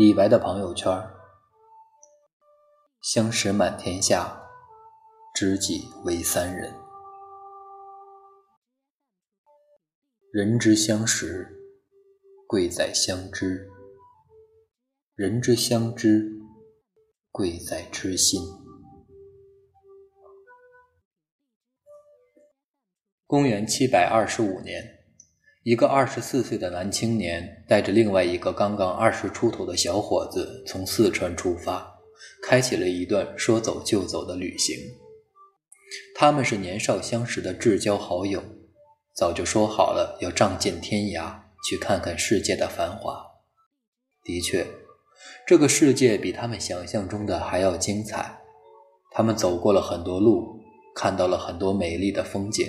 李白的朋友圈：相识满天下，知己为三人。人之相识，贵在相知；人之相知，贵在知心。公元七百二十五年。一个二十四岁的男青年带着另外一个刚刚二十出头的小伙子从四川出发，开启了一段说走就走的旅行。他们是年少相识的至交好友，早就说好了要仗剑天涯，去看看世界的繁华。的确，这个世界比他们想象中的还要精彩。他们走过了很多路，看到了很多美丽的风景，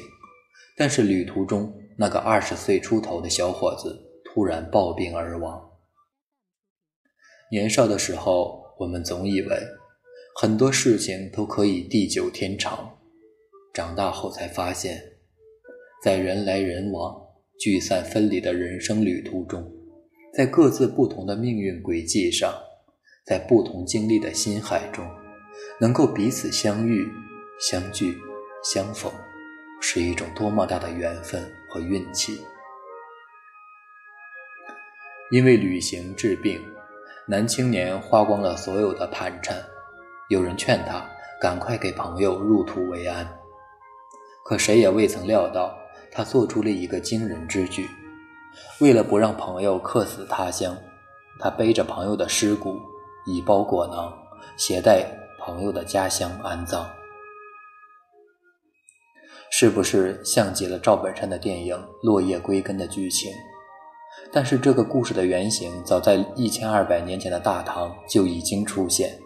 但是旅途中。那个二十岁出头的小伙子突然暴病而亡。年少的时候，我们总以为很多事情都可以地久天长，长大后才发现，在人来人往、聚散分离的人生旅途中，在各自不同的命运轨迹上，在不同经历的心海中，能够彼此相遇、相聚、相逢。是一种多么大的缘分和运气！因为旅行治病，男青年花光了所有的盘缠。有人劝他赶快给朋友入土为安，可谁也未曾料到，他做出了一个惊人之举。为了不让朋友客死他乡，他背着朋友的尸骨，以包裹囊，携带朋友的家乡安葬。是不是像极了赵本山的电影《落叶归根》的剧情？但是这个故事的原型早在一千二百年前的大唐就已经出现。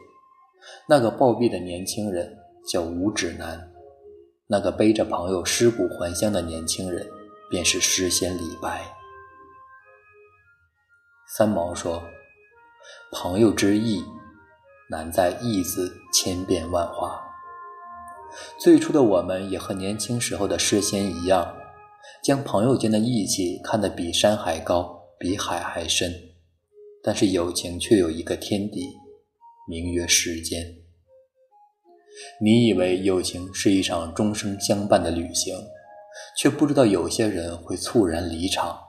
那个暴毙的年轻人叫吴指南，那个背着朋友尸骨还乡的年轻人便是诗仙李白。三毛说：“朋友之义，难在义字千变万化。”最初的我们也和年轻时候的诗仙一样，将朋友间的义气看得比山还高，比海还深。但是友情却有一个天敌，名曰时间。你以为友情是一场终生相伴的旅行，却不知道有些人会猝然离场，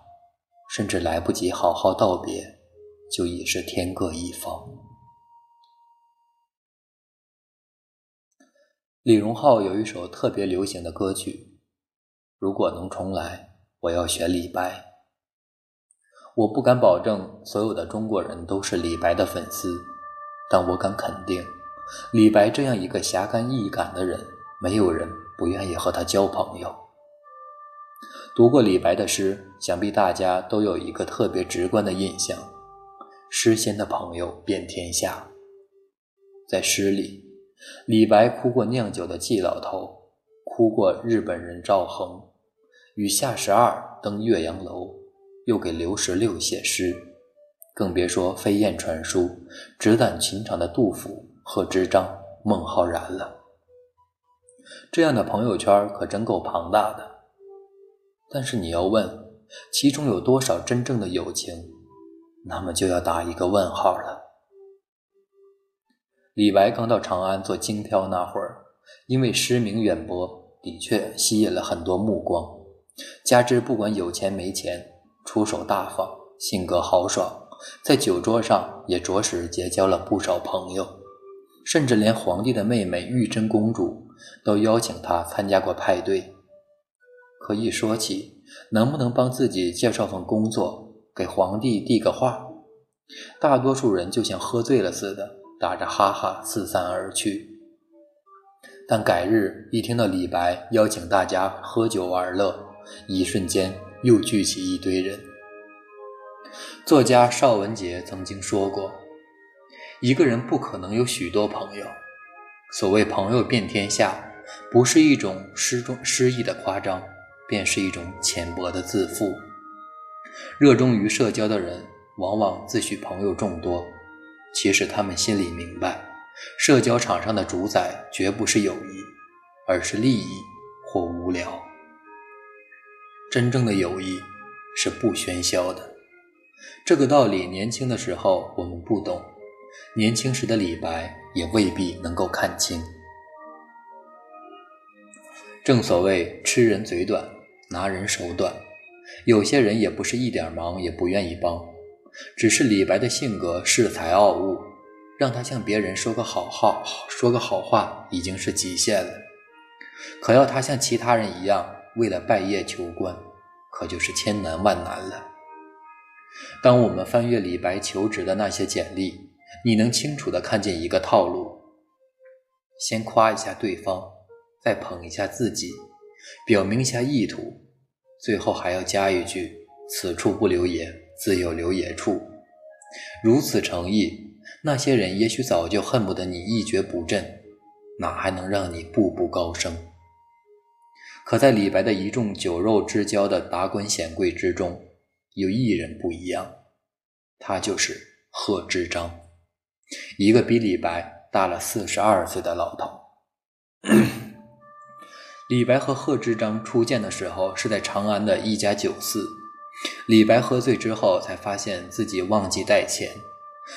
甚至来不及好好道别，就已是天各一方。李荣浩有一首特别流行的歌曲，如果能重来，我要选李白。我不敢保证所有的中国人都是李白的粉丝，但我敢肯定，李白这样一个侠肝义胆的人，没有人不愿意和他交朋友。读过李白的诗，想必大家都有一个特别直观的印象：诗仙的朋友遍天下。在诗里。李白哭过酿酒的季老头，哭过日本人赵恒，与夏十二登岳阳楼，又给刘十六写诗，更别说飞燕传书、直胆情长的杜甫、贺知章、孟浩然了。这样的朋友圈可真够庞大的。但是你要问，其中有多少真正的友情，那么就要打一个问号了。李白刚到长安做京漂那会儿，因为诗名远播，的确吸引了很多目光。加之不管有钱没钱，出手大方，性格豪爽，在酒桌上也着实结交了不少朋友，甚至连皇帝的妹妹玉真公主都邀请他参加过派对。可一说起能不能帮自己介绍份工作，给皇帝递个话，大多数人就像喝醉了似的。打着哈哈四散而去，但改日一听到李白邀请大家喝酒玩乐，一瞬间又聚起一堆人。作家邵文杰曾经说过：“一个人不可能有许多朋友。所谓朋友遍天下，不是一种诗中诗意的夸张，便是一种浅薄的自负。热衷于社交的人，往往自诩朋友众多。”其实他们心里明白，社交场上的主宰绝不是友谊，而是利益或无聊。真正的友谊是不喧嚣的，这个道理，年轻的时候我们不懂，年轻时的李白也未必能够看清。正所谓吃人嘴短，拿人手短，有些人也不是一点忙也不愿意帮，只是李白的性格恃才傲物，让他向别人说个好话，说个好话已经是极限了。可要他像其他人一样为了拜谒求官，可就是千难万难了。当我们翻阅李白求职的那些简历，你能清楚地看见一个套路：先夸一下对方，再捧一下自己，表明一下意图，最后还要加一句“此处不留爷，自有留爷处”。如此诚意，那些人也许早就恨不得你一蹶不振，哪还能让你步步高升？可在李白的一众酒肉之交的达官显贵之中，有一人不一样，他就是贺知章，一个比李白大了四十二岁的老头。李白和贺知章初见的时候是在长安的一家酒肆，李白喝醉之后才发现自己忘记带钱，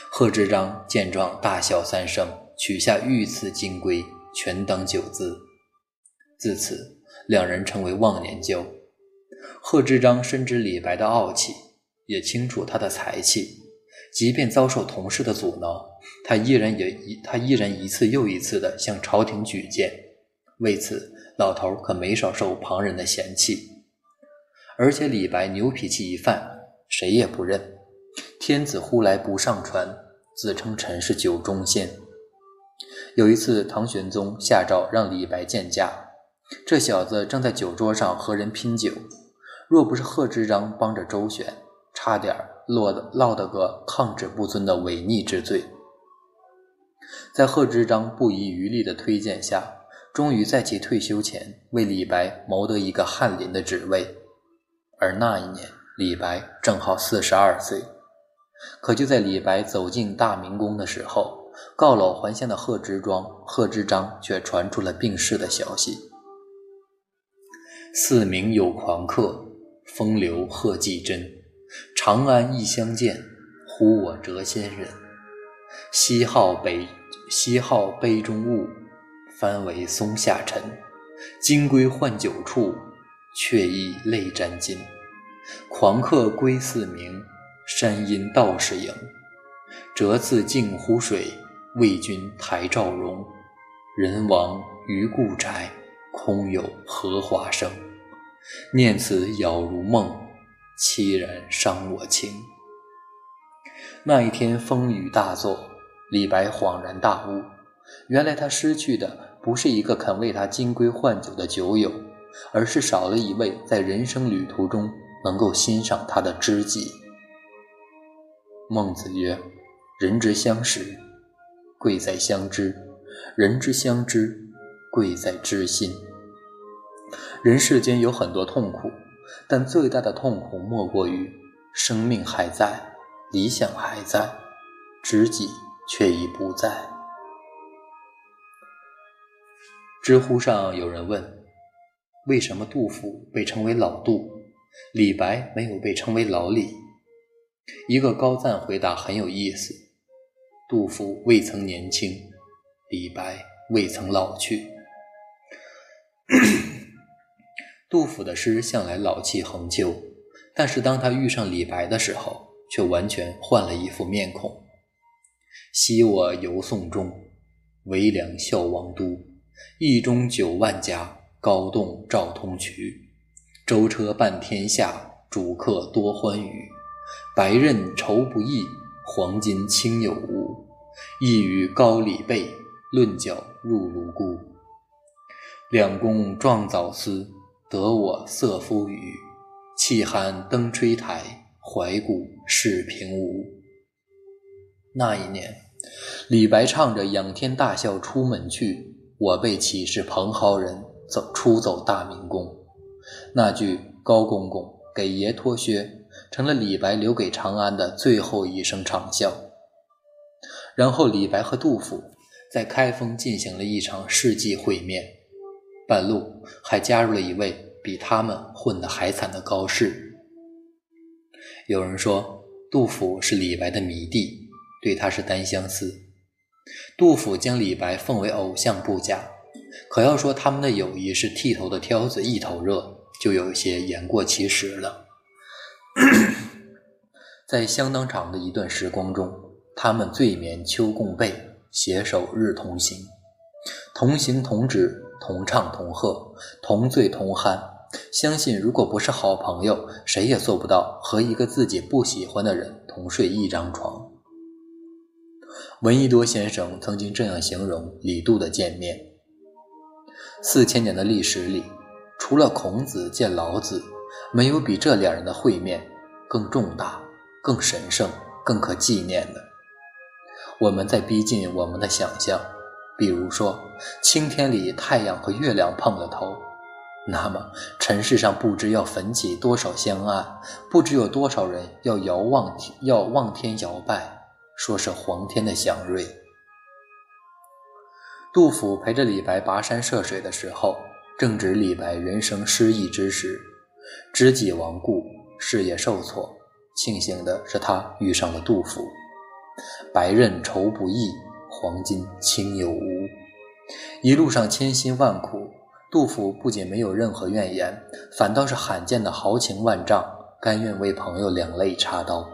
贺知章见状大笑三声，取下御赐金龟，全当酒资。自此，两人成为忘年交。贺知章深知李白的傲气，也清楚他的才气，即便遭受同事的阻挠，他依然也一他依然一次又一次地向朝廷举荐。为此，老头可没少受旁人的嫌弃。而且李白牛脾气一犯，谁也不认。天子呼来不上船，自称臣是酒中仙。有一次，唐玄宗下诏让李白见驾，这小子正在酒桌上和人拼酒。若不是贺知章帮着周旋，差点落得落得个抗旨不遵的违逆之罪。在贺知章不遗余力的推荐下，终于在其退休前为李白谋得一个翰林的职位。而那一年，李白正好四十二岁。可就在李白走进大明宫的时候，告老还乡的贺知庄、贺知章却传出了病逝的消息。四明有狂客。风流贺季真，长安一相见，呼我谪仙人。西号北，西号杯中物，翻为松下尘。金龟换酒处，却意泪沾襟。狂客归似明，山阴道士迎。折自镜湖水，为君台照容。人亡于故宅，空有荷花生。念此杳如梦，凄然伤我情。那一天风雨大作，李白恍然大悟，原来他失去的不是一个肯为他金龟换酒的酒友，而是少了一位在人生旅途中能够欣赏他的知己。孟子曰：“人之相识，贵在相知；人之相知，贵在知心。”人世间有很多痛苦，但最大的痛苦莫过于生命还在，理想还在，知己却已不在。知乎上有人问：为什么杜甫被称为老杜，李白没有被称为老李？一个高赞回答很有意思：杜甫未曾年轻，李白未曾老去。杜甫的诗向来老气横秋，但是当他遇上李白的时候，却完全换了一副面孔。昔我游宋中，为梁笑王都。驿中九万家，高栋照通衢。舟车半天下，主客多欢娱。白刃愁不易，黄金轻有无。一与高李备，论脚入卢孤。两公壮早思。得我色夫语，气寒登吹台，怀古是平吴。那一年，李白唱着“仰天大笑出门去，我辈岂是蓬蒿人”，走出走大明宫。那句“高公公给爷脱靴”，成了李白留给长安的最后一声长啸。然后，李白和杜甫在开封进行了一场世纪会面。半路还加入了一位比他们混得还惨的高适。有人说，杜甫是李白的迷弟，对他是单相思。杜甫将李白奉为偶像不假，可要说他们的友谊是剃头的挑子一头热，就有些言过其实了。在相当长的一段时光中，他们醉眠秋共被，携手日同行，同行同止，同唱同和，同醉同酣。相信如果不是好朋友，谁也做不到和一个自己不喜欢的人同睡一张床。闻一多先生曾经这样形容李杜的见面：四千年的历史里，除了孔子见老子，没有比这两人的会面更重大。更神圣、更可纪念的，我们在逼近我们的想象。比如说，青天里太阳和月亮碰了头，那么尘世上不知要焚起多少香案，不知有多少人要遥望要望天摇拜，说是皇天的祥瑞。杜甫陪着李白跋山涉水的时候，正值李白人生失意之时，知己亡故，事业受挫。庆幸的是，他遇上了杜甫。白刃愁不易，黄金轻有无。一路上千辛万苦，杜甫不仅没有任何怨言，反倒是罕见的豪情万丈，甘愿为朋友两肋插刀。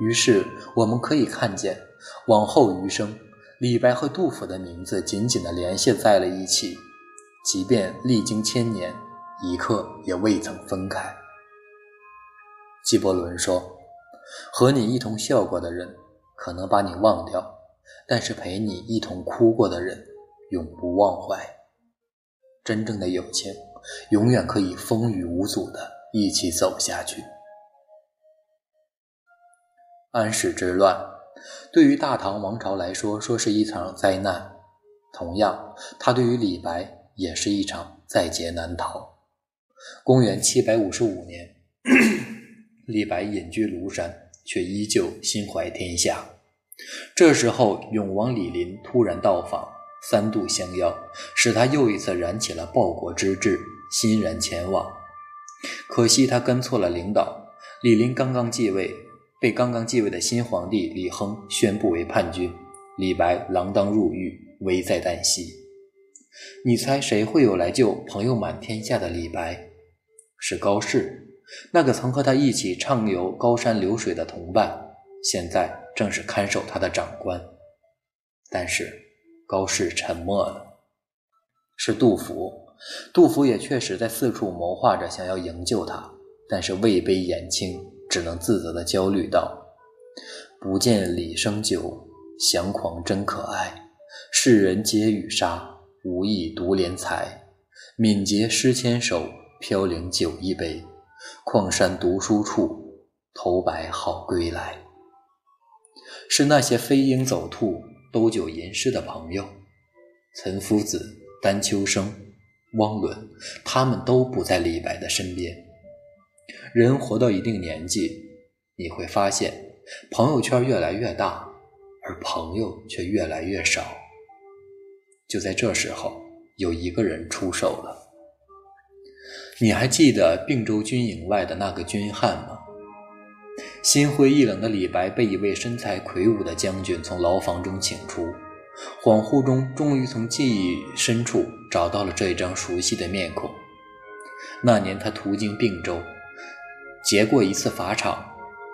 于是，我们可以看见，往后余生，李白和杜甫的名字紧紧地联系在了一起，即便历经千年，一刻也未曾分开。纪伯伦说：“和你一同笑过的人，可能把你忘掉；但是陪你一同哭过的人，永不忘怀。真正的友情，永远可以风雨无阻的一起走下去。”安史之乱对于大唐王朝来说，说是一场灾难；同样，他对于李白也是一场在劫难逃。公元七百五十五年。李白隐居庐山，却依旧心怀天下。这时候，永王李璘突然到访，三度相邀，使他又一次燃起了报国之志，欣然前往。可惜他跟错了领导，李璘刚刚继位，被刚刚继位的新皇帝李亨宣布为叛军，李白锒铛入狱，危在旦夕。你猜谁会有来救朋友满天下的李白？是高适。那个曾和他一起畅游高山流水的同伴，现在正是看守他的长官。但是高适沉默了。是杜甫，杜甫也确实在四处谋划着想要营救他，但是位卑言轻，只能自责地焦虑道：“不见李生久，祥狂真可爱。世人皆语杀，无意独怜才。敏捷诗千首，飘零酒一杯。”矿山读书处，头白好归来。是那些飞鹰走兔、斗酒吟诗的朋友，岑夫子、丹丘生、汪伦，他们都不在李白的身边。人活到一定年纪，你会发现，朋友圈越来越大，而朋友却越来越少。就在这时候，有一个人出手了。你还记得并州军营外的那个军汉吗？心灰意冷的李白被一位身材魁梧的将军从牢房中请出，恍惚中终于从记忆深处找到了这一张熟悉的面孔。那年他途经并州，劫过一次法场，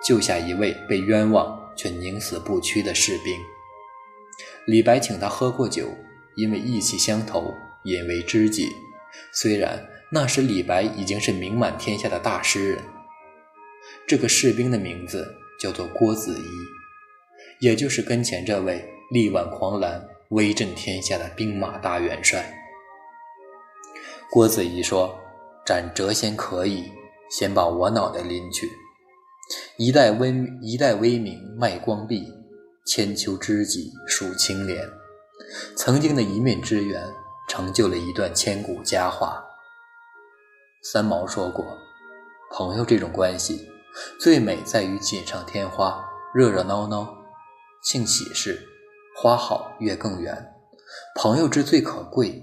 救下一位被冤枉却宁死不屈的士兵。李白请他喝过酒，因为意气相投，引为知己。虽然。那时，李白已经是名满天下的大诗人。这个士兵的名字叫做郭子仪，也就是跟前这位力挽狂澜、威震天下的兵马大元帅。郭子仪说：“斩谪仙可以，先把我脑袋拎去。一代威一代威名卖光壁，千秋知己数青莲。曾经的一面之缘，成就了一段千古佳话。”三毛说过：“朋友这种关系，最美在于锦上添花，热热闹闹，庆喜事，花好月更圆。朋友之最可贵，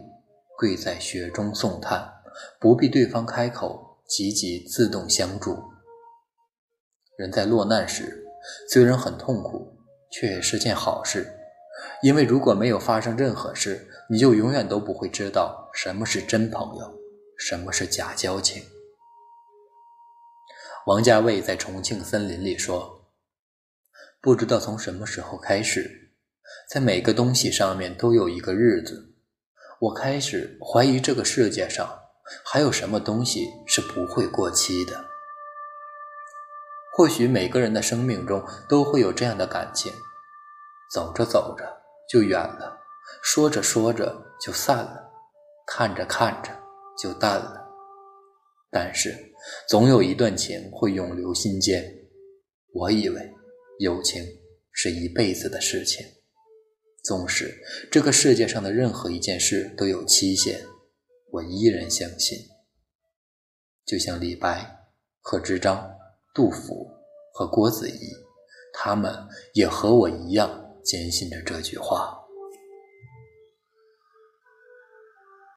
贵在雪中送炭，不必对方开口，积极自动相助。”人在落难时，虽然很痛苦，却也是件好事。因为如果没有发生任何事，你就永远都不会知道什么是真朋友，什么是假交情。王家卫在《重庆森林》里说：“不知道从什么时候开始，在每个东西上面都有一个日子，我开始怀疑这个世界上还有什么东西是不会过期的。或许每个人的生命中都会有这样的感情，走着走着。”就远了，说着说着就散了，看着看着就淡了。但是总有一段情会永留心间。我以为友情是一辈子的事情，纵使这个世界上的任何一件事都有期限，我依然相信。就像李白、贺知章、杜甫和郭子仪，他们也和我一样。坚信着这句话。